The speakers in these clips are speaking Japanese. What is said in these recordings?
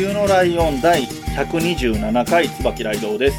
冬のライオン第127回椿ライドウです。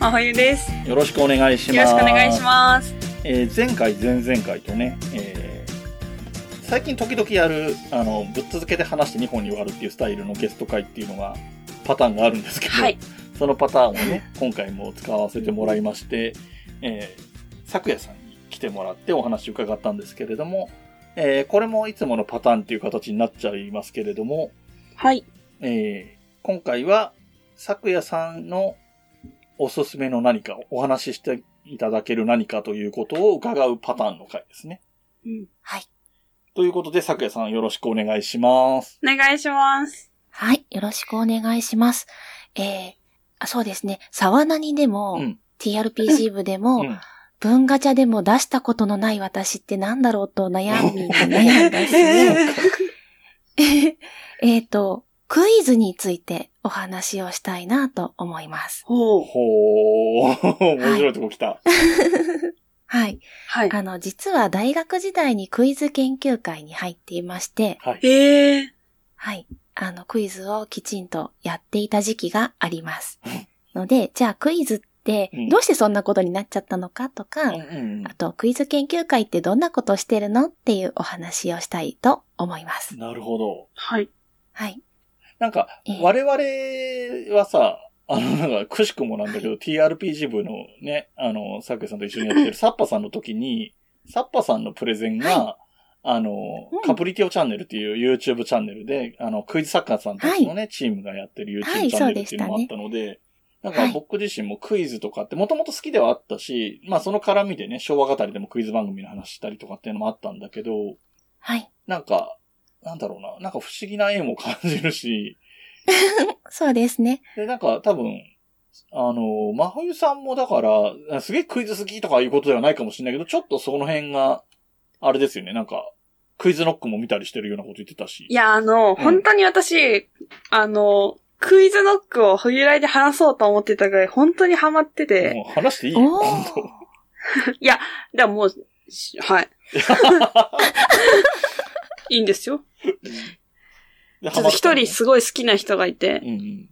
真冬です。よろしくお願いします。よろしくお願いします。えー前回、前々回とね、えー最近時々やる、あの、ぶっ続けて話して2本に割るっていうスタイルのゲスト会っていうのが、パターンがあるんですけど、はい。そのパターンをね、今回も使わせてもらいまして、えー、昨夜さんに来てもらってお話を伺ったんですけれども、えーこれもいつものパターンっていう形になっちゃいますけれども、はい。えー今回は、昨夜さんのおすすめの何かをお話ししていただける何かということを伺うパターンの回ですね。うん。はい。ということで、昨夜さんよろしくお願いします。お願いします。はい。よろしくお願いします。えー、あそうですね。沢なにでも、うん TRPG 部でも、うん文ガチャでも出したことのない私ってなんだろうと悩みに悩んだし、えっと、クイズについてお話をしたいなと思います。ほう。ほー、面白いとこ来た。はい。はい。あの、実は大学時代にクイズ研究会に入っていまして、はい。ええはい。あの、クイズをきちんとやっていた時期があります。ので、じゃあクイズってうん、どうしてそんなことになっちゃったのかとか、うんうんあと、クイズ研究会ってどんなことをしてるのっていうお話をしたいと思います。なるほど。はい。はい。なんかええ、我々はさ、あの、なんか、くしくもなんだけど、TRPG 部のね、あの、サクヤさんと一緒にやってるサッパさんの時に、サッパさんのプレゼンが、あの、うん。カプリティオチャンネルっていう YouTube チャンネルで、あの、クイズ作家さんたちのね、チームがやってる YouTube はいチャンネルっていうのもあったので、なんかはい。僕自身もクイズとかってもともと好きではあったし、まあその絡みでね、昭和語りでもクイズ番組の話したりとかっていうのもあったんだけど、はい。なんか、なんだろうな、なんか不思議な絵も感じるし、そうですね。で、なんか多分、あの、真冬さんもだから、すげえクイズ好きとかいうことではないかもしれないけど、ちょっとその辺が、あれですよね、なんか、クイズノックも見たりしてるようなこと言ってたし。いや、あの、本当に私、あの、クイズノックを冬来で話そうと思ってたぐらい、本当にハマってて、もう話していいよ、本 いや、でももう、しはい。いいんですよ。当。ちょっと一人すすごい好きな人がいてう、んうん。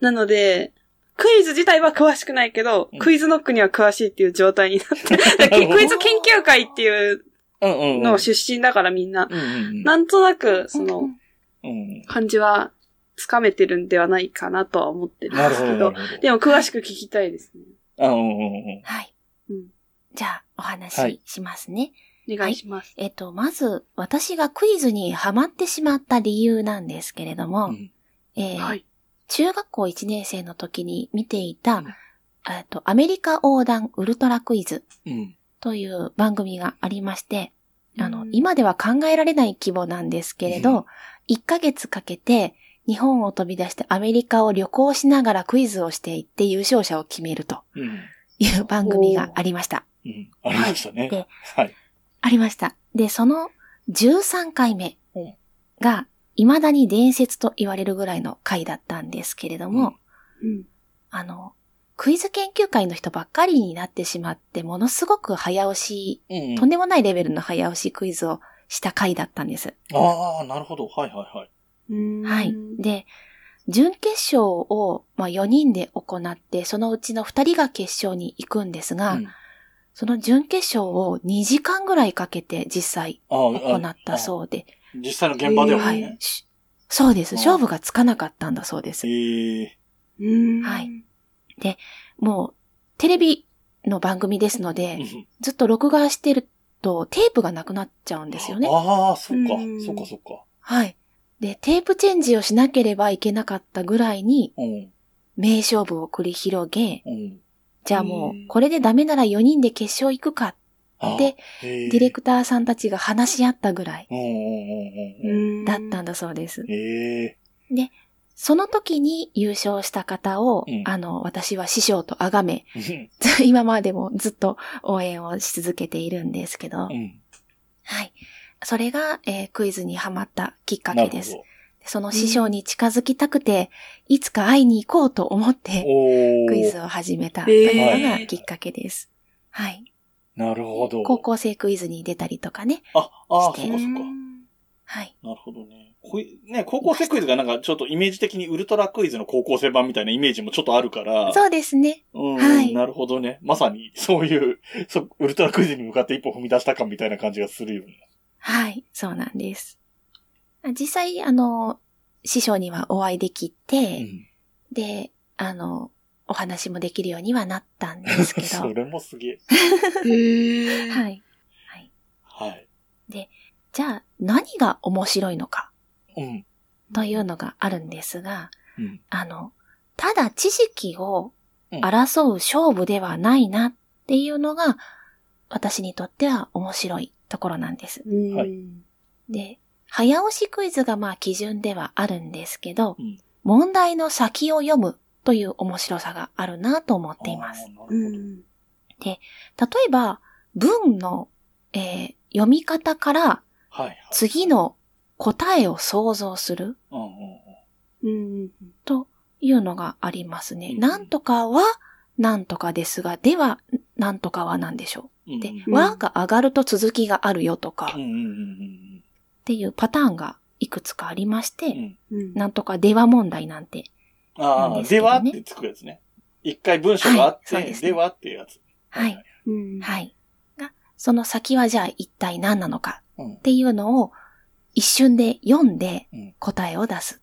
なので、クイズ自体は詳しくないけど、うんクイズノックには詳しいっていう状態になって、だからクイズ研究会っていう。の出身だからみんな、うんうんうん。なんとなく、その、うん。感じは、つかめてるんではないかなとは思ってるんですけど、なるほど。でも詳しく聞きたいですね。はい。うん。じゃあ、おはい話ししますね。お願いします。えっと、まず、私がクイズにハマってしまった理由なんですけれども、うんえーはい。中学校1年生の時に見ていた、うんえっと、アメリカ横断ウルトラクイズうん。という番組がありまして、あのう、ん今では考えられない規模なんですけれうんど、1ヶ月かけて日本を飛び出してアメリカを旅行しながらクイズをしていって優勝者を決めるとうん。いう番組がありました。うん。ありましたねで。はい。ありました。で、その13回目うんが、未だに伝説と言われるぐらいの回だったんですけれども、うん。あの、クイズ研究会の人ばっかりになってしまって、ものすごく早押し、うんとんでもないレベルの早押しクイズをした回だったんです。ああ、なるほど。はいはいはい。うんはい。で、準決勝を、まあ、4人で行って、そのうちの2人が決勝に行くんですが、うんその準決勝を2時間ぐらいかけて実際あ行ったそうで、う。実際の現場でははねい。。しそうです。うん勝負がつかなかったんだそうです。ええ。うんはい。もう、テレビの番組ですので、うんずっと録画してるとテープがなくなっちゃうんですよね。ああ、そっかう。んそっかそっか。はい。で、テープチェンジをしなければいけなかったぐらいにうん。名勝負を繰り広げ、うん。じゃあもうこれでダメなら4人で決勝行くかっあで、デディレクターさんたちが話し合ったぐらい。だったんだそうです。ええその時に優勝した方を、うんあの、私は師匠と崇め、うん 今までもずっと応援をし続けているんですけど、うん。はい。それが、えークイズにハマったきっかなるほけです。ど。その師匠に近づきたくて、いつか会いに行こうと思って、クイズを始めたというのがきっかけです。はい。なるほど。高校生クイズに出たりとかね。あ、ああ、そっかそっか。はい。なるほどね。こいね、高校生クイズがなんかちょっとイメージ的にウルトラクイズの高校生版みたいなイメージもちょっとあるから。そうですね。うん、はいなるほどね。まさにそういう、そう、ウルトラクイズに向かって一歩踏み出したかみたいな感じがするよね。はい。そうなんです。実際、あの、師匠にはお会いできて、うん。で、あの、お話もできるようにはなったんですけそど。れもすげえ。へー。はい。はい。じゃあ、何が面白いのかうん。というのがあるんですが、うん。あの、ただ知識をうん争う勝負ではないなっていうのが、私にとっては面白いところなんです。うんはいで、早押しクイズがまあ基準ではあるんですけど、うん問題の先を読むという面白さがあるなと思っています。あーなるほどうん。例えば、文の、えー読み方から。次の答えを想像する。というのがありますね。うんなんとかは、なんとかですが、では、なんとかは何でしょう。で和が上がると続きがあるよとか、っうんうんうんていうパターンがいくつかありまして、うんうん。うん。なんとかでは問題なんて。なんああ、ではってつくやつね。一回文章があって、はいですねではっていうやつ。はい。うん。はい。が、その先はじゃあ一体何なのかうんっていうのを一瞬で読んでうん答えを出す。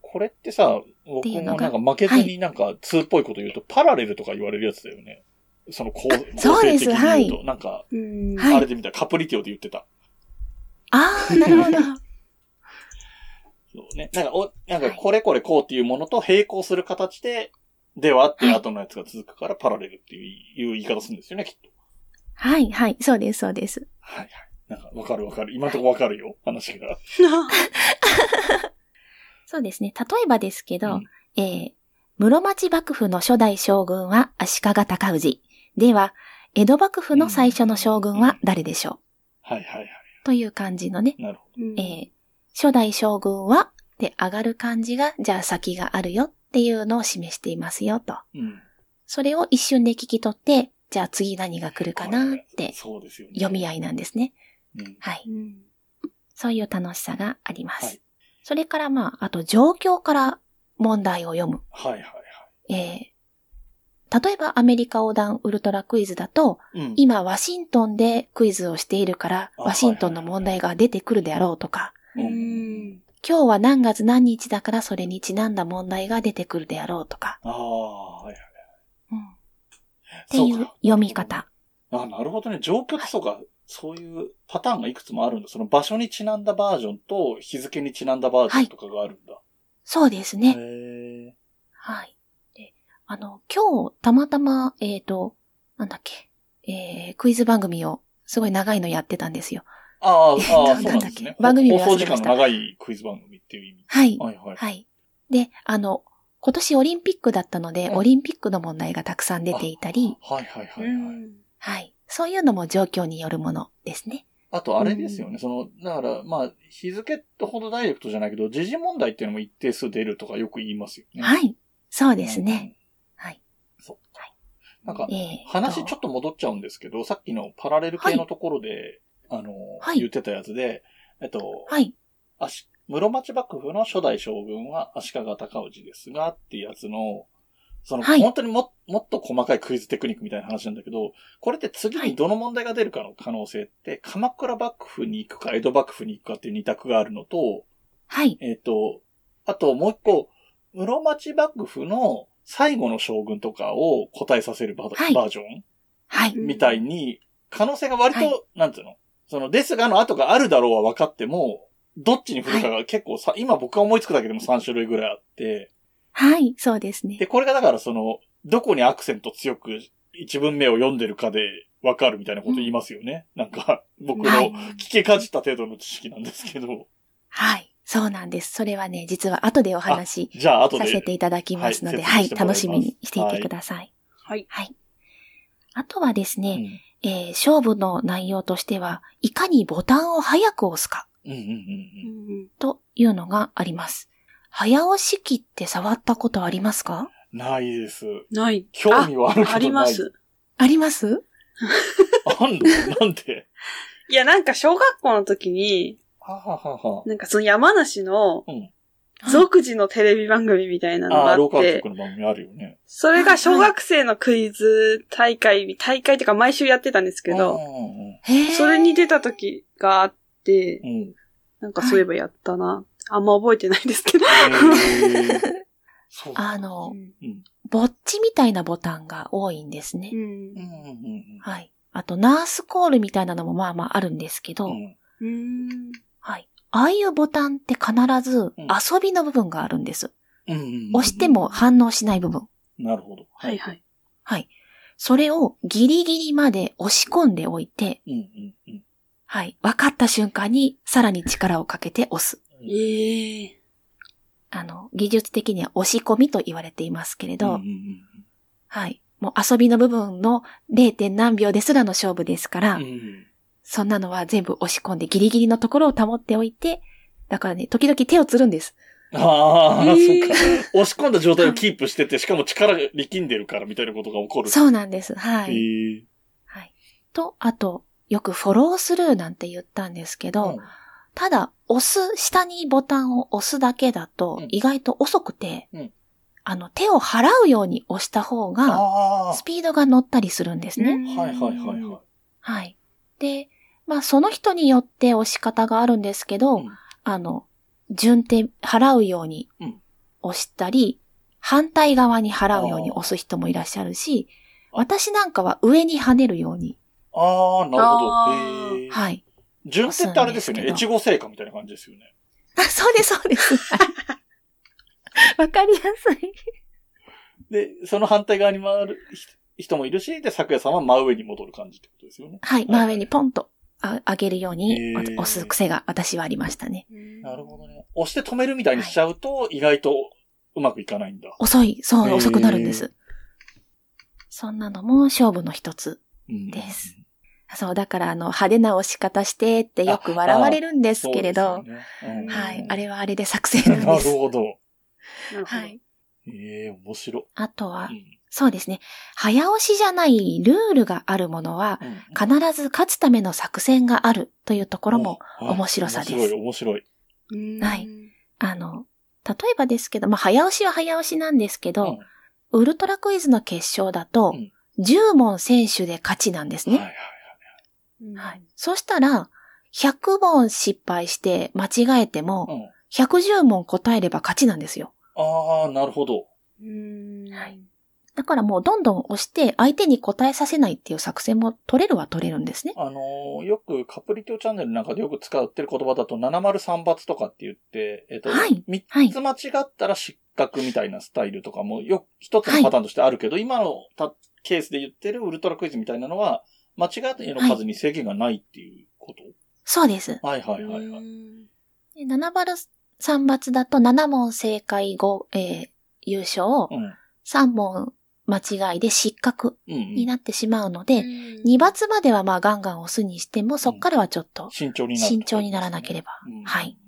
これってさ、僕もなんか負けずになんか通っぽいこと言うと、パラレルとか言われるやつだよね。その構そうです構成的に言うと、はいなんか、うん。はいあれで見たらカプリティオで言ってた。ああ、なるほど。そうね。なんか、お、なんかはいこれこれこうっていうものと並行する形で、ではっていう後のやつが続くから、パラレルっていういう言い方するんですよね、きっと。はい、はい。そうです、そうです。はいはい。なんか、わかるわかる。今のところわかるよ、話が。そうですね。例えばですけど、うんえー、室町幕府の初代将軍は足利尊氏。では、江戸幕府の最初の将軍は誰でしょう、はいはいはい。という感じのね、なるほうんえー、初代将軍はで上がる感じが、じゃあ先があるよっていうのを示していますよと。ど。うん。それを一瞬で聞き取って、じゃあ次何が来るかなってそうですよね。読み合いなんですね。うん。はい。うん。そういう楽しさがあります。はいそれからまあ、あと状況から問題を読む。はいはいはえー、例えばアメリカ横断ウルトラクイズだと、い。うん。今ワシントンでクイズをしているから、あワシントンの問題が出てくるであろうとか、ううんん。今日は何月何日だからそれにちなんだ問題が出てくるであろうとか、ああ、はいはい。うん、っていう読み方。あ、なるほどね。状況ってそうか、そういうパターンがいくつもあるんだ。その場所にちなんだバージョンと日付にちなんだバージョンとかがあるんだ。そうですね。へはい。で、あの、今日、たまたま、えっ、と、なんだっけ、えー、クイズ番組を、すごい長いのやってたんですよ。ーああ、ああ、なそうなんなんだっですね。け番組名放送時忘れました間の長いクイズ番組っていう意味。はい。はいはい。はい。で、あの、今年オリンピックだったので、うんオリンピックの問題がたくさん出ていたり、はいはいはい、はい。そういうのも状況によるものですね。あとあれですよね。その、だから、まあ、日付ってほどダイレクトじゃないけど、時事問題っていうのも一定数出るとかよく言いますよね。はい。そういですね。。なんか、話ちょっと戻っちゃうんですけど、さっきのパラレル系のところで、あの、はい。言ってたやつで、えっと、はい。足室町幕府の初代将軍は足利尊氏ですが、っていうやつの、その、はい。本当にももっと細かいクイズテクニックみたいな話なんだけど、これって次にどの問題が出るかの可能性って、鎌倉幕府に行くか江戸幕府に行くかっていう二択があるのと、はい。えっ、と、あともう一個、室町幕府の最後の将軍とかを答えさせるバ,、はいバージョン？はい。うんみたいに、可能性が割と、はいなんていうの？その、ですがの後があるだろうは分かっても、どっちに振るかが結構さ、今僕が思いつくだけでも3種類ぐらいあって、はい。そうですねで、。これがだからその、どこにアクセント強く一文目を読んでるかでわかるみたいなこと言いますよね。なんか、僕のはい聞けかじった程度の知識なんですけど。はい。そうなんです。それはね、実は後でお話しじゃあ、後で。させていただきますので、ははい楽しみにしていてください。はい。はい。あとはですね、うんえー勝負の内容としては、いかにボタンを早く押すかうんうんうんうん。というのがあります。早押し機って触ったことありますか？ないです。ない。興味はあるけどない。あります。あります？あんの？なんで？いや、なんか小学校の時に、はははは。なんかその山梨のうん。独自のテレビ番組みたいなのがああ、あローカルって局、の番組あるよね。それが小学生のクイズ大会、大会っていうか毎週やってたんですけど、それに出た時があってう、んうん。なんかそういえばやったな。あんま覚えてないですけど。あのう、んうん。ぼっちみたいなボタンが多いんですね。うんうんうんうんはい。あと、ナースコールみたいなのもまあまああるんですけど、うん。ああいうボタンって必ず遊びの部分があるんです。押しても反応しない部分。なるほど。はいはい。はい。それをギリギリまで押し込んでおいて、うんうんうん。はい。分かった瞬間にさらに力をかけて押す。ええあの、技術的には押し込みと言われていますけれど、うんうんうんはい。もう遊びの部分の 0. 何秒ですらの勝負ですから、うんそんなのは全部押し込んでギリギリのところを保っておいて、だからね、時々手をつるんです。ああ、へーそっか。押し込んだ状態をキープしてて、しかも力が力んでるからみたいなことが起こる。そうなんです。はへい。ーはい。と、あと、よくフォロースルーなんて言ったんですけど、うんただ、押す、下にボタンを押すだけだとうん意外と遅くて、うんあの、手を払うように押した方が、あスピードが乗ったりするんですね。あ。はいはいはいはい。はい。で、まあ、その人によって押し方があるんですけど、うんあの、順手払うようにうん押したり、反対側に払うように押す人もいらっしゃるし、私なんかは上に跳ねるように、ああ、なるほど。はい。順手ってあれですよね。越後製菓みたいな感じですよね。あ、そうです、そうです。わかりやすい。で、その反対側に回る人もいるし、で、昨夜さんは真上に戻る感じってことですよね。はい、真上にポンとあ上げるように押す癖が私はありましたね。なるほどね。押して止めるみたいにしちゃうと、意外とうまくいかないんだ。遅い、そう、遅くなるんです。そんなのも勝負の一つ。うんですそう、だからあの、派手な押し方してってよく笑われるんですけれど、ねうんはい、あれはあれで作戦なんです。ほど。なるほどはい。ええ面白い。あとはう、んそうですね、早押しじゃないルールがあるものは、うん必ず勝つための作戦があるというところも、はい面白さです面白い、面白い。うんはいあの、例えばですけど、まあ、早押しは早押しなんですけど、ウルトラクイズの決勝だとうん、10問選手で勝ちなんですうんはいね。はいはい。そしたら、100問失敗して間違えても、はい。うん110問答えれば勝ちなんですよ。ああ、なるほど。うんはいだからもうどんどん押して相手に答えさせないっていう作戦も取れるは取れるんですね。あのーよくカプリティオチャンネルなんかでよく使ってる言葉だと703罰とかって言って、えっ、と、はい3はいつ間違ったら失格みたいなスタイルとかもよく一つのパターンとしてあるけど、今のたケースで言ってるウルトラクイズみたいなのは、間違いの数に制限がないっていうこと、そうです。はい、はいはいはいはい。で7バル3罰だと7問正解後、えー優勝、うん。3問間違いで失格うん、うん。になってしまうので、2罰まではまあガンガン押すにしても、そっからはちょっと慎重になる、慎重にならなければ、うんはい。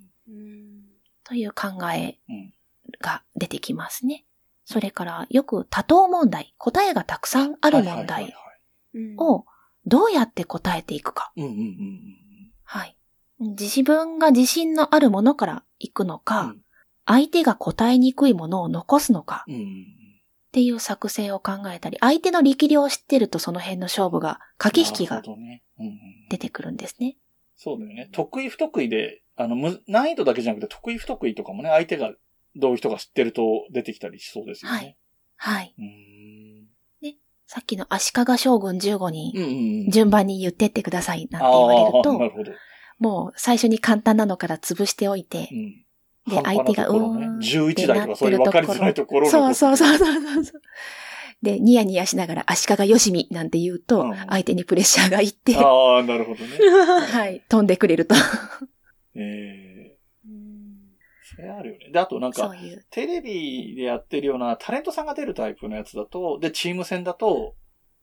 という考えうん。が出てきますね。それからよく多答問題、答えがたくさんある問題はいをどうやって答えていくか。はい。自分が自信のあるものから行くのうん。か、相手が答えにくいものを残すのかうんうんうん。っていう作戦を考えたり、相手の力量を知ってるとその辺の勝負が、駆け引きが。出てくるんですね。そうだよね。得意不得意で、あの、む難易度だけじゃなくて得意不得意とかもね、相手がどういう人が知ってると出てきたりしそうですよね。はい。うーん。さっきの足利将軍15人。順番に言ってってくださいなんてあ言われると。もう最初に簡単なのから潰しておいてう、ん。で相手がうーん11台とかそういう分かりづらいところのそうそうそうそうそう。で、ニヤニヤしながら足利よしみなんて言うとうん、相手にプレッシャーがいって、ああ、なるほどね。はい、飛んでくれると。ええそれあるよね。で、あとなんか。テレビでやってるようなタレントさんが出るタイプのやつだと、で、チーム戦だと、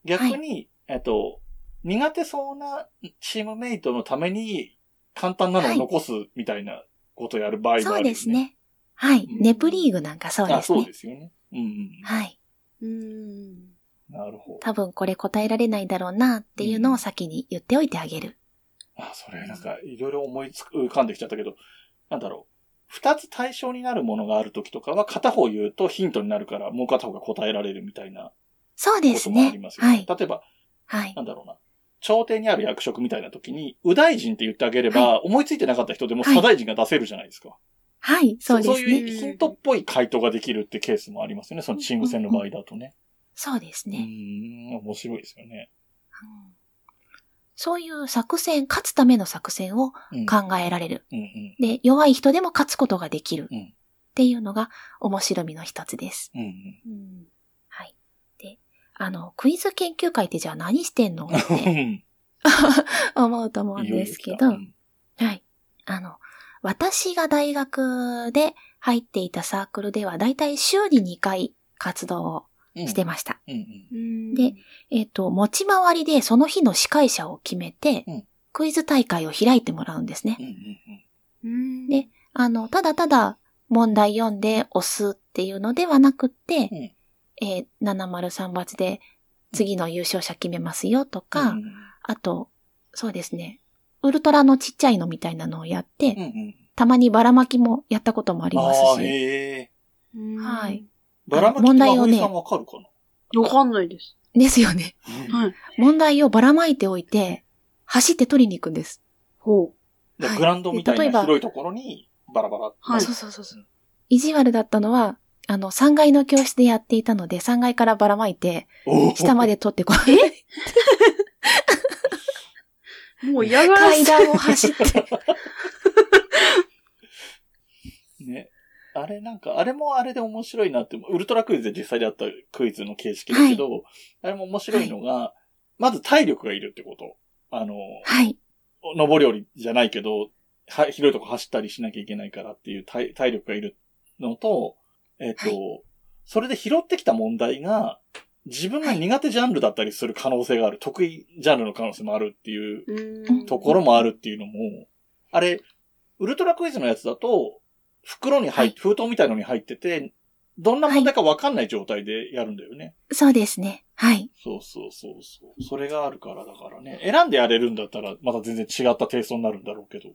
逆に、えっと、苦手そうなチームメイトのために簡単なのを残すみたいなことをやる場合があるよ、そうね。ですね。はい。うんネプリーグなんかそうであ、そうすね。ですよね。うんうん。はい。うん。なるほど。多分これ答えられないだろうなっていうのを先に言っておいてあげる。あ、それなんか、いろいろ思いつく、浮かんできちゃったけど、なんだろう。二つ対象になるものがあるときとかは、片方言うとヒントになるから、もう片方が答えられるみたいなそうこですねともありま。すよね。はい。例えば、はいな。んだろうな。朝廷にある役職みたいな時に、右大臣って言ってあげれば、思いついてなかった人でもはい左大臣が出せるじゃないですか。はい。そうですそういね。うヒントっぽい回答ができるってケースもありますよね。そのチーム戦の場合だとね。そうですね。ん、面白いですよね。うんそういう作戦、勝つための作戦をうん。考えられる。うんうん。で、弱い人でも勝つことができる。うんっていうのが面白みの一つです。うんうん。あの、クイズ研究会ってじゃあ何してんの？って思うと思うんですけど、はい。あの、私が大学で入っていたサークルでは、だいたい週に2回活動をしてました。うんうん。うんで、えっ、と、持ち回りでその日の司会者を決めて、うんクイズ大会を開いてもらうんですね。であの、ただただ問題読んで押すっていうのではなくって、うんえー703罰で次の優勝者決めますよとうん。か、うんあと、そうですね、ウルトラのちっちゃいのみたいなのをやって、うんうん。たまにばらまきもやったこともありますああ、し、へはい。バラマキ問題をねわかるかわかんないです。ですよね。なはい。問題をばらまいておいて、走って取りに行くんです。ほはいでグラウンドみたい例えばな広いところにバラバラ。はいそうそうそうそう。意地悪だったのは、あの、3階の教室でやっていたので、3階からばらまいて、下まで取ってこい。う。もう嫌がらせ。階段を走って。ね。あれなんか、あれもあれで面白いなって、ウルトラクイズで実際であったクイズの形式だけど、あれも面白いのが、まず体力がいるってこと。あの、はい。上り下りじゃないけど、は広いとこ走ったりしなきゃいけないからっていう体体力がいるのと、えっ、と、はそれで拾ってきた問題が、自分が苦手ジャンルだったりする可能性がある、得意ジャンルの可能性もあるっていううんところもあるっていうのも、あれ、ウルトラクイズのやつだと、袋に入っはい封筒みたいのに入ってて、どんな問題かわかんない状態でやるんだよね。そうですね。はい。そうそうそうそう。それがあるからだからね。選んでやれるんだったら、また全然違ったテイストになるんだろうけど。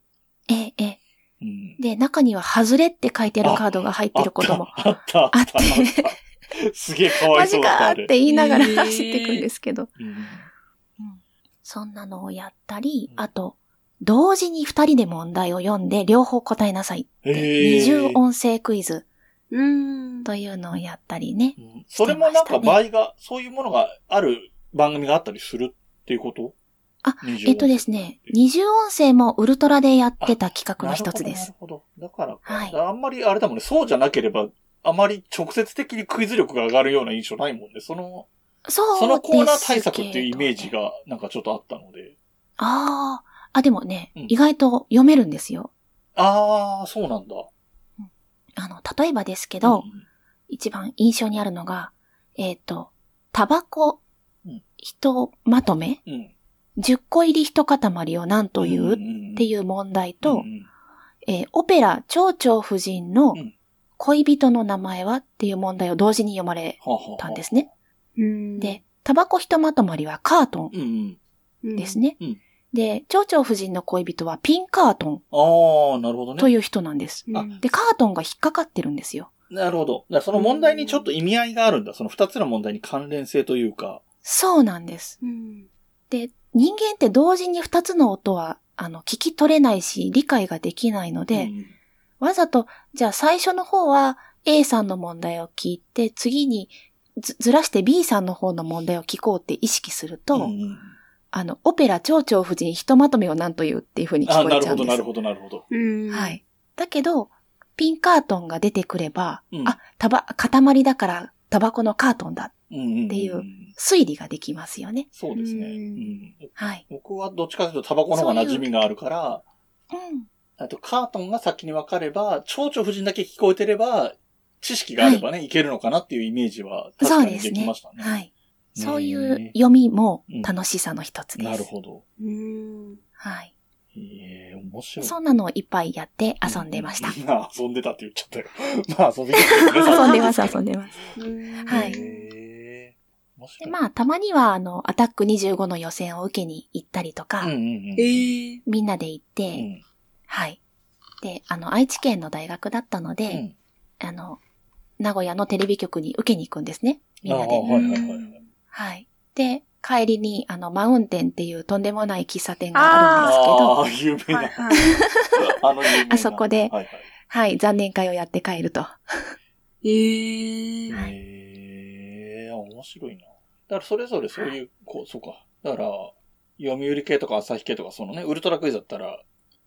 ええ、ええ。うん。で、中には、外れって書いてあるカードが入ってることも。あった、あった、あった。あ っすげえかわマジいそうだった、あれ。かって言いながら走っていくんですけど。うんそんなのをやったりう、んあと、同時に二人で問題を読んで両方答えなさいって。二重音声クイズうん。というのをやったりね。うんそれもなんか場合が、そういうものがある番組があったりするっていうこと？あ、えっとですね、二重音声もウルトラでやってた企画の一つです。なるほど。だからか、はいあんまりあれだもんね、そうじゃなければ、あまり直接的にクイズ力が上がるような印象ないもんね。その、そうそのコーナー対策っていうイメージ。がなんかちょっとあったので。ああ、あ、でもね、うん意外と読めるんですよ。あー、そうなんだ。あの、例えばですけど、一番印象にあるのが、えっ、と、タバコうん、ひとまとめ、うん。うん。10個入り一塊を何という、んっていう問題と、うんうんえーオペラ、蝶々夫人のうん恋人の名前はっていう問題を同時に読まれたんですね。うん。で、タバコひとまとまりはカートンです。ね。うんで、蝶々夫人の恋人はピンカートンあー、なるほどね。という人なんです。で、カートンが引っかかってるんですよ。なるほど。その問題にちょっと意味合いがあるんだ。その二つの問題に関連性というか。そうなんです。うん。で、人間って同時に二つの音は、あの、聞き取れないし、理解ができないので、うんわざと、じゃあ最初の方は A さんの問題を聞いて、次にずずらして B さんの方の問題を聞こうって意識すると、うんうんあの、オペラ蝶々夫人ひとまとめを何というっていう風に聞あ、こなるほど、えちゃうんです。なるほど、なるほど。うん。はい。だけど、ピンカートンが出てくれば、うんあ、たば、塊だからタバコのカートンだっていう推理ができますよね。そうですね。うんうんはい。僕はどっちかというとタバコの方が馴染みがあるから、うん。あとカートンが先に分かれば、蝶々夫人だけ聞こえてれば、知識があればね、い、けるのかなっていうイメージは確かにそうできました。ね。はい。ねそういう読みもうん楽しさの一つです。なるほど。うん。はい。ええ面白い。そんなのをいっぱいやって遊んでました。うん。まあ、遊んでたって言っちゃったよ。まあ、遊んで。遊んでます、遊んでます。うんはいで、い。まあ、たまには、あの、アタック25の予選を受けに行ったりとか、うんうんうん。ええ。みんなで行って、うんはい。で、あの、愛知県の大学だったので、うんあの、名古屋のテレビ局に受けに行くんですね。みんなで。はいはいはいはい。はい。で、帰りに、あの、マウンテンっていうとんでもない喫茶店があるんですけど、ああ、有名な。はいはい。あの有名なあそこではいはい。はい、残念会をやって帰ると。ええ。はいへえ、面白いな。だからそれぞれそういう、こう、そうか。だから、読売系とか朝日系とか、そのね、ウルトラクイズだったら、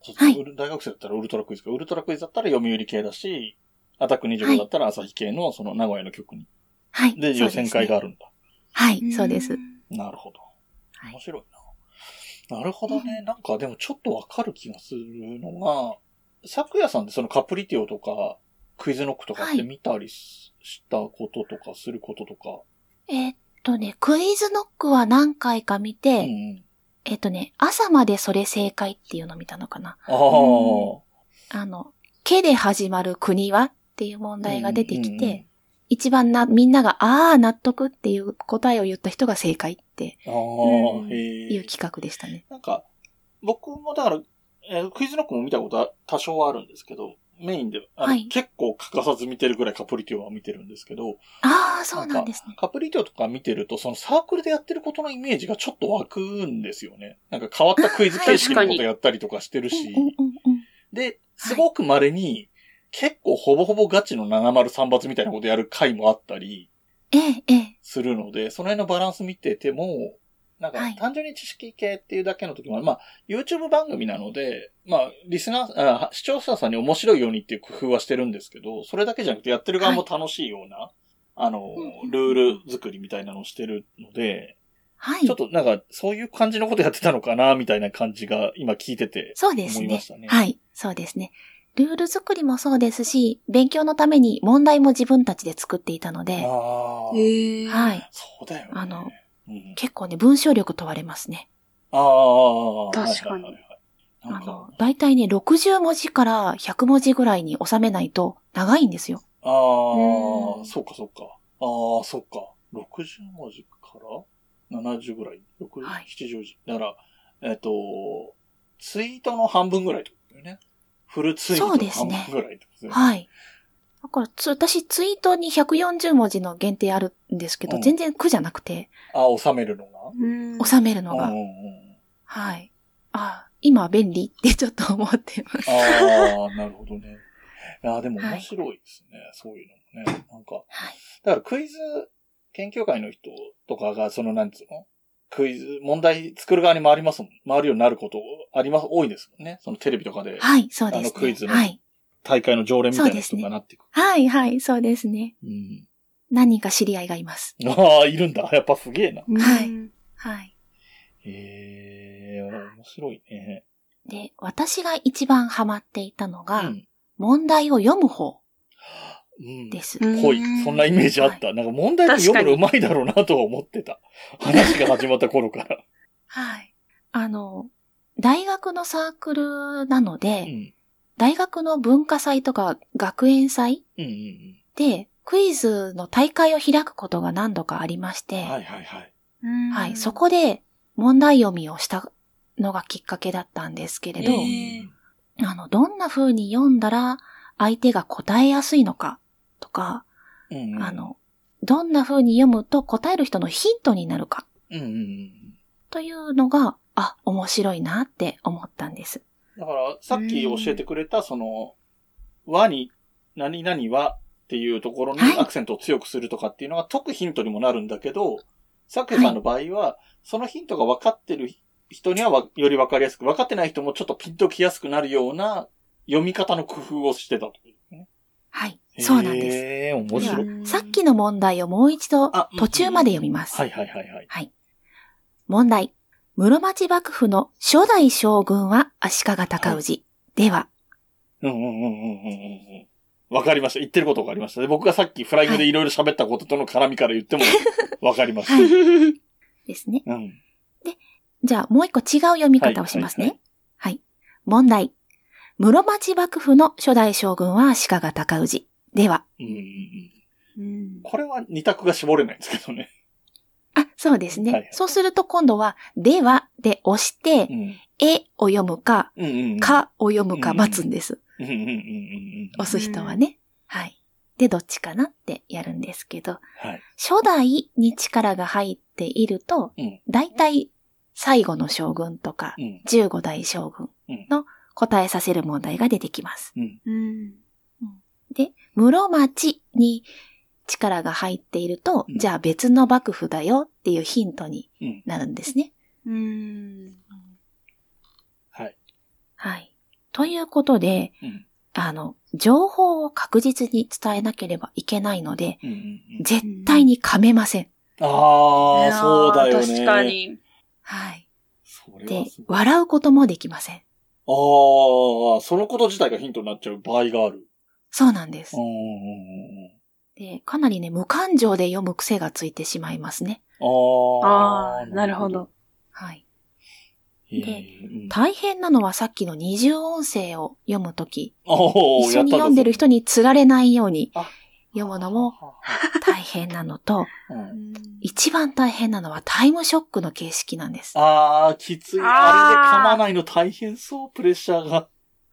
そうはい大学生だったらウルトラクイズか、ウルトラクイズだったら読売系だし、アタック25だったら朝日系のその名古屋の局に。はい。で、予選会があるんだ。はい、そうです。。なるほど。はい面白いな。なるほどね。なんかでもちょっとわかる気がするのが、昨夜さんってそのカプリティオとか、クイズノックとかって見たりししたこととか、することとか。えーっとね、クイズノックは何回か見て、うんうん。えーっとね、朝までそれ正解っていうの見たのかな。ああ。あの、けで始まる国はっていう問題が出てきて、うんうんうん一番な、みんなが、ああ、納得っていう答えを言った人が正解って。いう企画でしたね。なんか、僕もだから、えークイズノックも見たことは多少はあるんですけど、メインで、あのはい結構欠かさず見てるぐらいカプリティオは見てるんですけど、ああ、そうなんですね。カプリティオとか見てると、そのサークルでやってることのイメージがちょっと湧くんですよね。なんか変わったクイズ形式のことやったりとかしてるし、うんうんうんうん。で、すごく稀に、結構ほぼほぼガチの703罰みたいなことやる回もあったりええ、ええ。するので、その辺のバランス見てても、なんかはい単純に知識系っていうだけの時もある、まあ YouTube 番組なので、まあリスナー、あ視聴者さんに面白いようにっていう工夫はしてるんですけど、それだけじゃなくてやってる側も楽しいような、あのうん、ルール作りみたいなのをしてるので、はいちょっ。となんかそういう感じのことやってたのかな、みたいな感じが今聞いててそうですね思いましたね。はい。そうですね。ルール作りもそうですし、勉強のために問題も自分たちで作っていたので、ああ、ええ。はい。そうだよね。あのうん、結構ね、文章力問われますね。ああ、確かにはいはいはいはいなんかあの、だいたいね、60文字から100文字ぐらいに収めないと長いんですよ。ああ、うんそうかそうか。ああ、そうか。60文字から？70ぐらい？6、はい70字。だから、えっ、と、ツイートの半分ぐらいってことだよね。フルツイートの半そうですね分ぐらいってことだよね。はい。だからつ、私、ツイートに140文字の限定あるんですけど、うん全然苦じゃなくて、ああ、収めるのが？うん。収めるのが。うんうんうんはい。あ今便利ってちょっと思ってます。ああ、なるほどね。いや、でもはい面白いですね。そういうのもね。なんか、はい。だからクイズ研究会の人とかが、その、なんつうの？クイズ、問題作る側に回りますもん。回るようになることあります、多いですもんね。そのテレビとかではい、そうですね。あのクイズのはい。大会の常連みたいな人がなっていく。はい、はい、そうですね。うん。何人か知り合いがいます。ああ、いるんだ。やっぱすげえな。うんはいはい。へえ、面白いね。で、私が一番ハマっていたのが、うん。問題を読む方うん。です。うんぽい。そんなイメージあった。なんか問題文読むの上手いだろうなとは思ってた。話が始まった頃から。はい。あの、大学のサークルなので、うん。大学の文化祭とか学園祭うんうんで、クイズの大会を開くことが何度かありまして、うん。はいはいはい。うんはい、そこで問題読みをしたのがきっかけだったんですけれど、えーあの、どんな風に読んだら相手が答えやすいのかとか、うんうん。あ、の、どんな風に読むと答える人のヒントになるかうんうんうん。というのが、あ、面白いなって思ったんです。さっき教えてくれた、その、和に、何々はっていうところにはいアクセントを強くするとかっていうのが解くヒントにもなるんだけど、さくさんの場合は、そのヒントが分かってる人にはわより分かりやすく、分かってない人もちょっとピンときやすくなるような読み方の工夫をしてたというね。はい。そうなんですへえ、面で白い。は、さっきの問題をもう一度あ途中まで読みます。はいはいはいはい。はい。問題。室町幕府の初代将軍は足利尊氏。では、うんうんうんうんうん。わかりました。言ってることわかりました。で僕がさっきフライングでいろいろ喋ったこととの絡みから言ってもわかりました。はいですね。うん。じゃあ、もう一個違う読み方をしますね。ははいい問題。室町幕府の初代将軍は足利尊氏。では。うんこれは二択が絞れないんですけどね。あ、そうですね。はいはいそうすると今度は、ではで押してう、ん。えを読むか、うんうんうん。かを読むか待つんです。押す人はね。はい。で、どっちかなってやるんですけど、はい。初代に力が入っていると、うん。だいたい最後の将軍とかう、ん。15代将軍の答えさせる問題が出てきます。うん。うん。で、室町に力が入っていると、うんじゃあ別の幕府だよっていうヒントにうん。なるんですね。うん。はい。はい。ということで、うん。あの、情報を確実に伝えなければいけないので、うんうんうん。絶対に噛めません。ああ、そうだよね。確か。に。はい。それはですごい。あ笑うこともできません。あ、そのこと自体がヒントになっちゃう場合がある。そうなんですうん。うんうんで、かなりね、無感情で読む癖がついてしまいますね。うん。ああ。ああ、なるほ。ど。はい。でうん大変なのはさっきの二重音声を読むとき、一緒に読んでる人に釣られないようにあ読むのも大変なのと、うん一番大変なのはタイムショックの形式なんです。ああ、きつい。あれで噛まないの大変そう、プレッシャーが。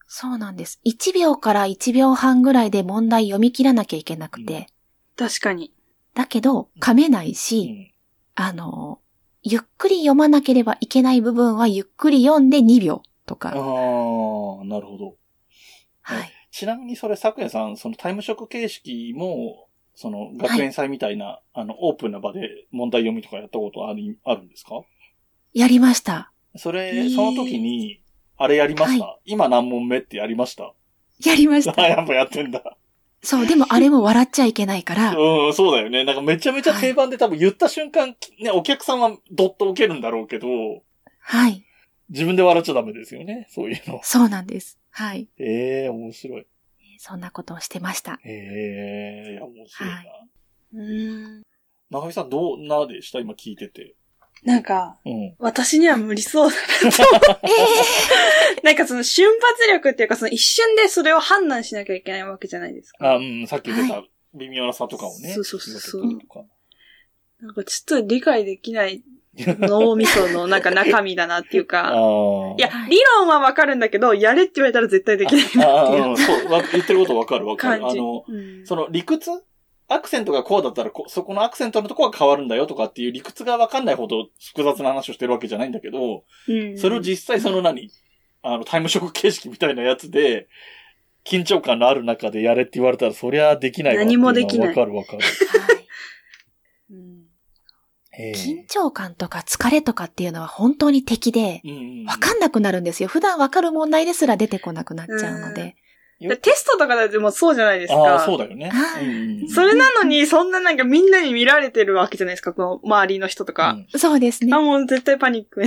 そうなんです。1秒から1秒半ぐらいで問題読み切らなきゃいけなくて、確かに。だけど噛めないうし、ん。あの、ゆっくり読まなければいけない部分はゆっくり読んで2秒とか。ああ、なるほど。はい。ちなみにそれ、昨夜さん、そのタイムショック形式も、その学園祭みたいな、あの、オープンな場で問題読みとかやったことあり、あるんですか？やりました。それ、その時に、あれやりました、は今何問目ってやりました？やりまし あた。やっぱやってんだ。そう、でもあれも笑っちゃいけないから、うん、そうだよね。なんかめちゃめちゃ定番で多分言った瞬間、ね、お客さんはドッと受けるんだろうけど、はい。自分で笑っちゃダメですよね。そういうの。そうなんです。はい。ええ面白い。そんなことをしてました。ええいや、面白いな。はうん。中見さん、どんなでした？今聞いてて。なんか、うん。私には無理そうだなと。なんかその瞬発力っていうか、その一瞬でそれを判断しなきゃいけないわけじゃないですか。あ、うん、さっき言ってたは微妙な差とかをね。そうそうそうそうなんかちょっと理解できない脳みそのなんか中身だなっていうあか。あ。いやはい、理論はわかるんだけど、やれって言われたら絶対できないなあていううん、そう、わ言ってることわかるわかる。あの、うんその理屈アクセントがこうだったらこ、そこのアクセントのとこは変わるんだよとかっていう理屈がわかんないほど複雑な話をしてるわけじゃないんだけど、うん。それを実際その何？あの、タイムショック形式みたいなやつで、緊張感のある中でやれって言われたら、そりゃできないわ何もできない。わかるわかる。緊張感とか疲れとかっていうのは本当に敵で、わかんなくなるんですよ。普段わかる問題ですら出てこなくなっちゃうので。でテストとかでもそうじゃないですか。ああ、そうだよね。それなのに、そんななんかみんなに見られてるわけじゃないですか、この周りの人とか。そうですねあ、。もう絶対パニック。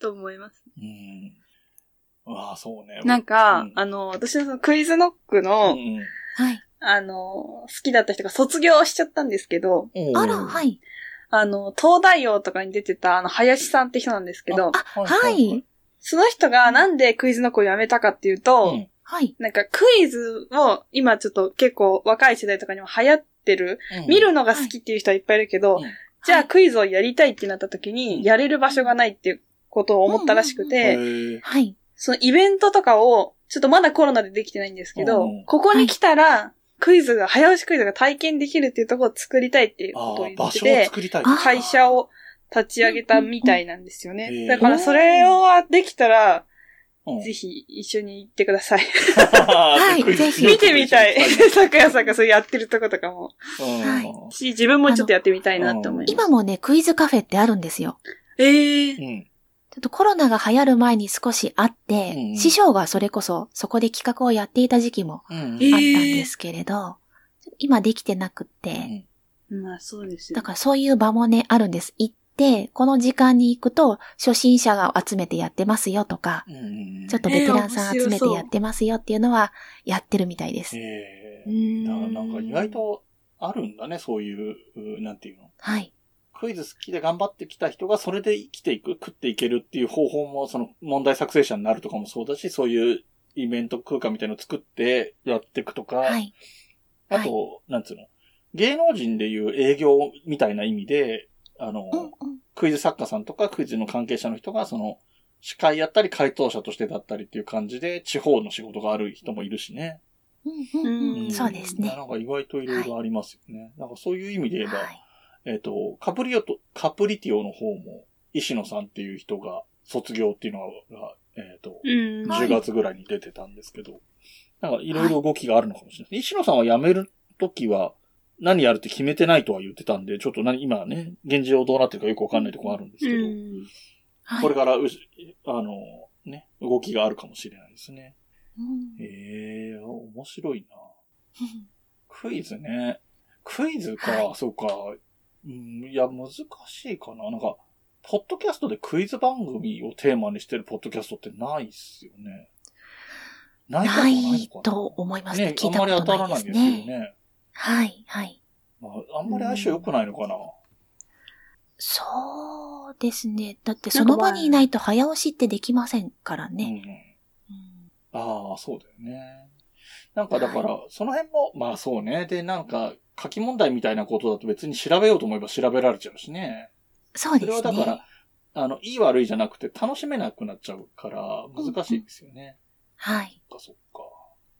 と思います。うん。うん。ああ、そうね。なんか、うんあの、私のそのクイズノックの、うんはい。あの、好きだった人が卒業しちゃったんですけど、うんあら、はい。あの、東大王とかに出てた、あの、林さんって人なんですけど、あ、はい。その人がなんでクイズノックをやめたかっていうと、うん。はい。なんかクイズを今ちょっと結構若い世代とかにも流行ってる、うん。見るのが好きっていう人はいっぱいいるけど、うんじゃあクイズをやりたいってなった時に、やれる場所がないっていうことを思ったらしくへて、えはい。そのイベントとかを、ちょっとまだコロナでできてないんですけど、うん。ここに来たら、クイズが、早押しクイズが体験できるっていうところを作りたいっていうことを言場所をってて、作りたい。あ会社を立ち上げたみたいなんですようんうんうんね。だからそれをできたら、うんぜひ一緒に行ってください。はいぜひ見てみたいは。昨夜さんがそれやってるとことかも。はいし、自分もちょっとやってみたいなって思います。今もね、クイズカフェってあるんですよ。ええうん。ちょっとコロナが流行る前に少しあって、うんうん師匠がそれこそそこで企画をやっていた時期もうん。えあったんですけれど、今できてなくって、まあそうですよ。だからそういう場もね、あるんです。行って、この時間に行くと、初心者が集めてやってますよとか。ちょっとベテランさん集めてやってますよっていうのは、やってるみたいです。えーんだからなんか意外とあるんだね、そういう、うなんていうの。はい。クイズ好きで頑張ってきた人がそれで生きていく、食っていけるっていう方法も、その問題作成者になるとかもそうだし、そういうイベント空間みたいのを作ってやっていくとか、はい。あと、なんつうの、芸能人でいう営業みたいな意味で、あの、うんうんクイズ作家さんとかクイズの関係者の人が、その、司会やったり回答者としてだったりっていう感じで、地方の仕事がある人もいるしね。うんうんうんうんそうですね。なんか意外といろいろありますよね。なんかそういう意味で言えば、はい。えっ、と、カプリオと、カプリティオの方も、石野さんっていう人が卒業っていうのが、えっ、と、うん。はい10月ぐらいに出てたんですけど、なんかいろいろ動きがあるのかもしれない。石野さんは辞めるときは、何やるって決めてないとは言ってたんで、ちょっと何、今ね、現状どうなってるかよくわかんないところあるんですうけど、ん。はいこれからうし、あの、ね、動きがあるかもしれないですね。うんええー、面白いな。クイズね。クイズか、はいそうか。うん、いや、難しいかな。なんか、ポッドキャストでクイズ番組をテーマにしてるポッドキャストってないっすよね。ないないと思いますね。ね、聞いたこあんまり当たとないですらないんですよね。ね。はい、はい。まあ、あんまり相性良くないのかな？そうですね。だってその場にいないと早押しってできませんからうんね。うん。うんああ、そうだよね。なんかだから、その辺も、まあそうね。で、なんか、書き問題みたいなことだと別に調べようと思えば調べられちゃうしね。そうですね。それはだから、あの、いい悪いじゃなくて楽しめなくなっちゃうから、難しいですよね。はい。そっか、そっか。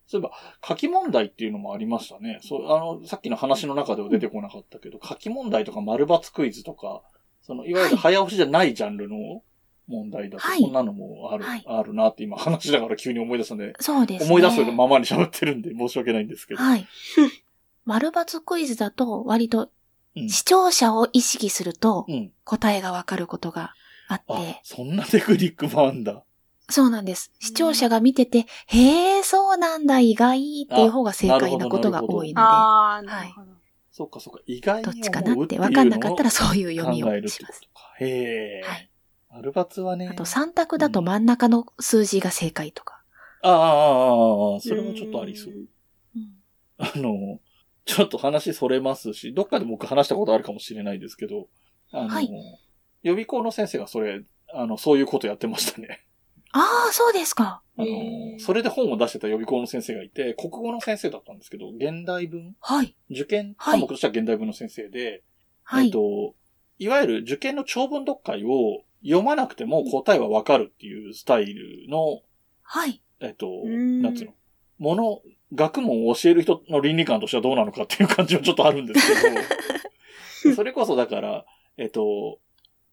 そういえば、書き問題っていうのもありましたね。そう、あの、さっきの話の中では出てこなかったけど、書き問題とか丸抜クイズとか、その、いわゆる早押しじゃないジャンルの問題だと、はいそんなのもある、はいあるなって今話しながら急に思い出したんで、そうですね。思い出すままに喋ってるんで申し訳ないんですけど。はい。丸抜クイズだと割とうん。視聴者を意識するとうん。答えがわかることがあっあて、、そんなテクニックもあんだ。そうなんです。視聴者が見てて、へえ、そうなんだ、意外っていう方が正解なことが多いのああ、なるほど。そっかそっか。意外どっちかなって分かんなかったらそういう読みをしてます。ことか。へえ。はい。アルバツはね。あと3択だと真ん中の数字が正解とか。ああ、ああ、ああ、それもちょっとありそう。うんあの、ちょっと話それますし、どっかで僕話したことあるかもしれないですけど、あの、はい予備校の先生がそれ、あの、そういうことやってましたね。ああ、そうですか。あのそれで本を出してた予備校の先生がいて、国語の先生だったんですけど、現代文？はい。受験科目としては現代文の先生で、はい。えっと、いわゆる受験の長文読解を読まなくても答えはわかるっていうスタイルの、はい。えっと、んなんつうの、もの、学問を教える人の倫理観としてはどうなのかっていう感じはちょっとあるんですけど、それこそだから、えっと、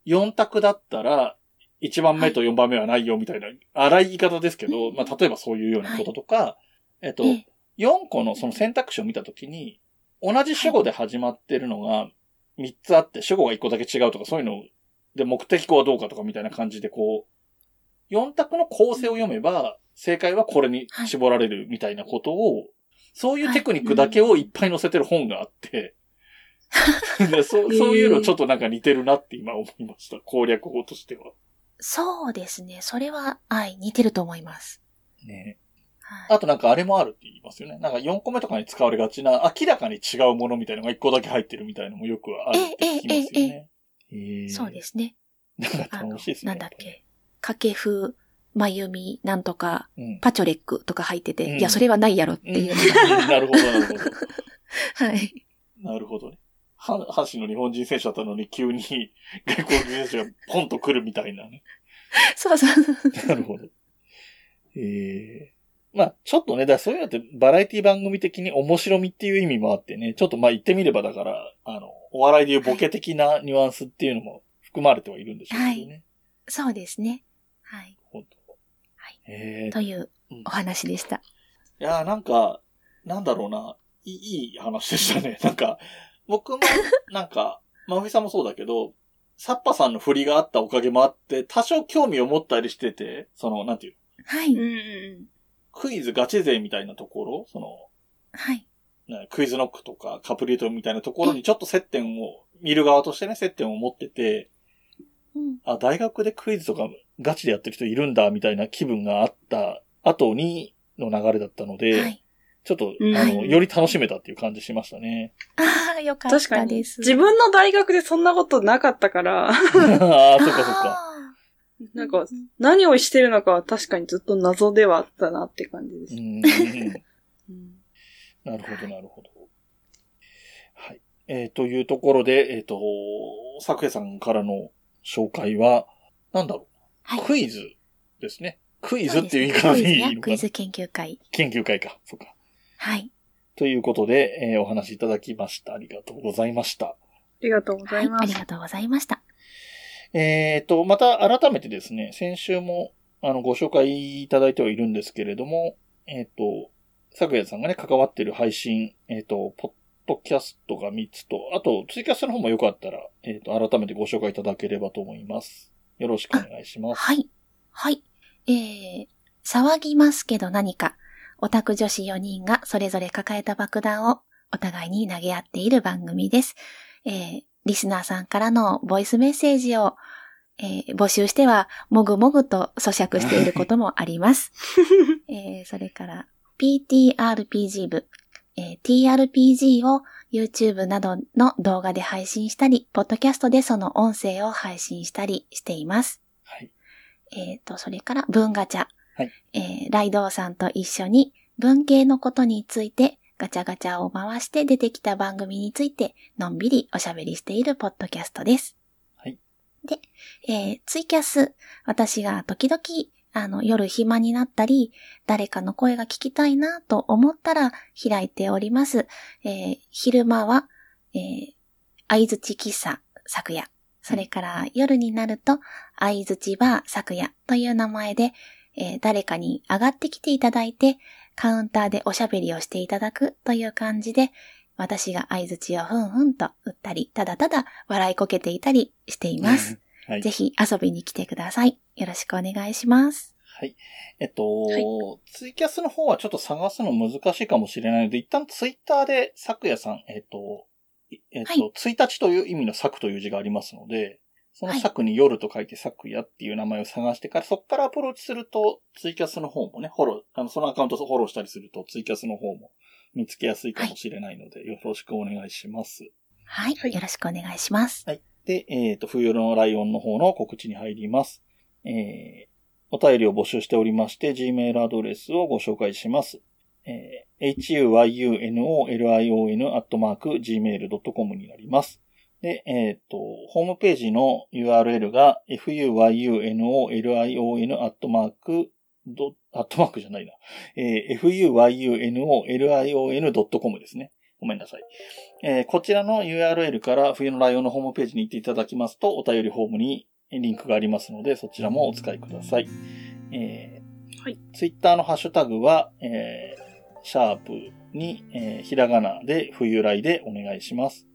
4択だったら、1番目と4番目はないよみたいな、荒い言い方ですけど、うん。まあ、例えばそういうようなこととか、えっと、ええ。4個のその選択肢を見たときに、同じ主語で始まってるのが3つあって、主語が1個だけ違うとか、そういうので目的語はどうかとかみたいな感じで、こう、4択の構成を読めば、正解はこれに絞られるみたいなことを、そういうテクニックだけをいっぱい載せてる本があって、でそうそういうのちょっとなんか似てるなって今思いました。攻略法としては。そうですね。それは、はい、似てると思います。ねはい。あとなんかあれもあるって言いますよね。なんか4個目とかに使われがちな、明らかに違うものみたいなのが1個だけ入ってるみたいなのもよくあるって聞きますよね。えーそうですね。なんか楽しいですね。なんだっけ。掛布、まゆみ、なんとか、うん。パチョレックとか入ってて、うんいや、それはないやろっていうのが、なるほど、なるほど。はい。なるほどね。は阪神の日本人選手だったのに急に 外国人選手がポンと来るみたいなね。そうそう。なるほど。ええまあ、ちょっとね、だからそういうのってバラエティ番組的に面白みっていう意味もあってね、ちょっとまあ言ってみればだから、あの、お笑いでいうボケ的なニュアンスっていうのも含まれてはいるんでしょうけどね。そうですね。はい。本当。はいええといううんお話でした。いやーなんか、なんだろうな、いいいい話でしたね。なんか、僕も、なんか、まふみさんもそうだけど、サッパさんの振りがあったおかげもあって、多少興味を持ったりしてて、その、なんていうの？はい。うんうんクイズガチ勢みたいなところ、その、はい。ねクイズノックとかカプリートみたいなところにちょっと接点を、見る側としてね、接点を持ってて、うん。あ、大学でクイズとかガチでやってる人いるんだ、みたいな気分があった後にの流れだったので、はい。ちょっと、うんあの、より楽しめたっていう感じしましたね。ああ、よかっ確かに。たです。自分の大学でそんなことなかったから、ああ、そっかそっか。なんか、何をしてるのかは確かにずっと謎ではあったなって感じです。なるほど、なるほど。はい。えーというところで、えっ、と、作平さんからの紹介は、なんだろう、はい。クイズですね。クイズっていう言い方でいいクイズねのかなクイズ研究会。研究会か。そうか。はい。ということで、えーお話しいただきました。ありがとうございました。ありがとうござはいい。ます。ありがとうございました。えっ、と、また改めてですね、先週も、あの、ご紹介いただいてはいるんですけれども、えっ、と、昨夜さんがね、関わってる配信、えっ、と、ポッドキャストが3つと、あと、ツイキャストの方もよかったら、えっ、と、改めてご紹介いただければと思います。よろしくお願いします。はい。はい。えー、騒ぎますけど何か、オタク女子4人がそれぞれ抱えた爆弾をお互いに投げ合っている番組です。えー、リスナーさんからのボイスメッセージを、えー募集しては、もぐもぐと咀嚼していることもあります。えーそれから、PTRPG 部、えー TRPG を YouTube などの動画で配信したり、ポッドキャストでその音声を配信したりしています。はい。えっ、と、それから文ガチャ。はいえーライドウさんと一緒に文系のことについてガチャガチャを回して出てきた番組についてのんびりおしゃべりしているポッドキャストです。はい。で、えーツイキャス、私が時々あの夜暇になったり、誰かの声が聞きたいなと思ったら開いております。えー昼間は、えー、相づち喫茶昨夜。それから夜になると、相づちバー昨夜という名前で、えー誰かに上がってきていただいて、カウンターでおしゃべりをしていただくという感じで、私が相づちをふんふんと打ったり、ただただ笑いこけていたりしています。はいぜ。ひ遊びに来てください。よろしくお願いします。はい。えっと、はいツイキャスの方はちょっと探すの難しいかもしれないので、一旦ツイッターで、昨夜さん、えっと、いえっと、はい1日という意味の作という字がありますので、そのはい作に夜と書いて昨夜っていう名前を探してから、そこからアプローチすると、ツイキャスの方もね、フォロー、あの、そのアカウントをフォローしたりすると、ツイキャスの方も見つけやすいかもしれないので、よろしくお願いします。はい。はいよろしくお願いします。はい。で、えっ、と、冬のライオンの方の告知に入ります。えー、お便りを募集しておりまして、Gmail アドレスをご紹介します。えー、huyunolion.gmail.com になります。で、えっ、と、ホームページの URL が fuyunolion アットマークド、アットマークじゃないな。えー、fuyunolion.com ですね。ごめんなさい。えーこちらの URL から冬のライオンのホームページに行っていただきますと、お便りフォームにリンクがありますので、そちらもお使いください。えーはい。ツイッターのハッシュタグは、えーシャープに、えーひらがなで冬来でお願いします。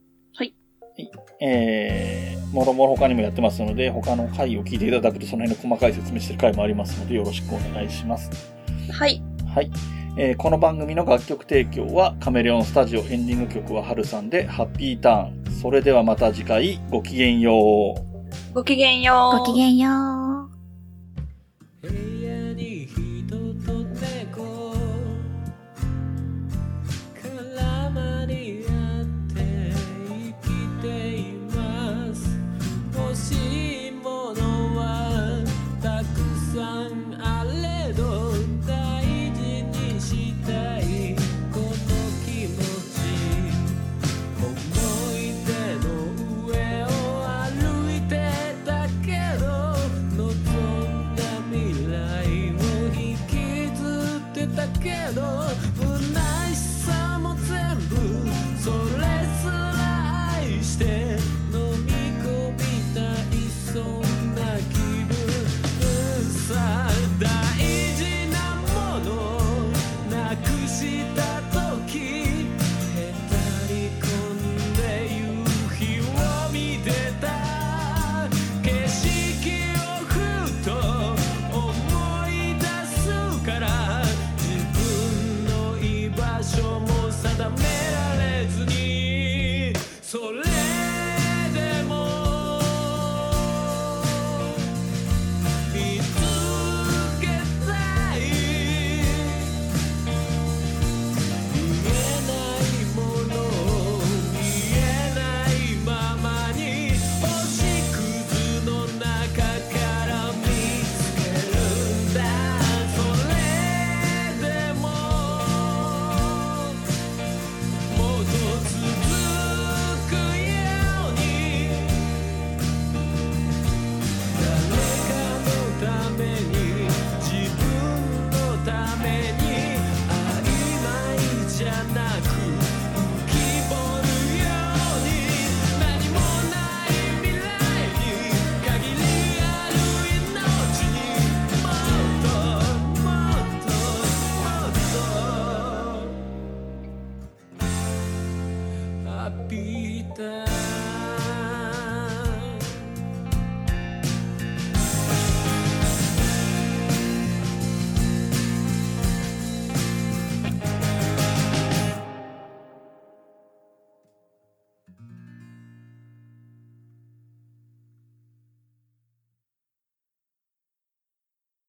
えー、もろもろ他にもやってますので、他の回を聞いていただくとその辺の細かい説明してる回もありますので、よろしくお願いします。はい。はい。えーこの番組の楽曲提供はカメレオンスタジオエンディング曲はハルさんでハッピーターン。それではまた次回ごきげんよう。ごきげんよう。ごきげんよう。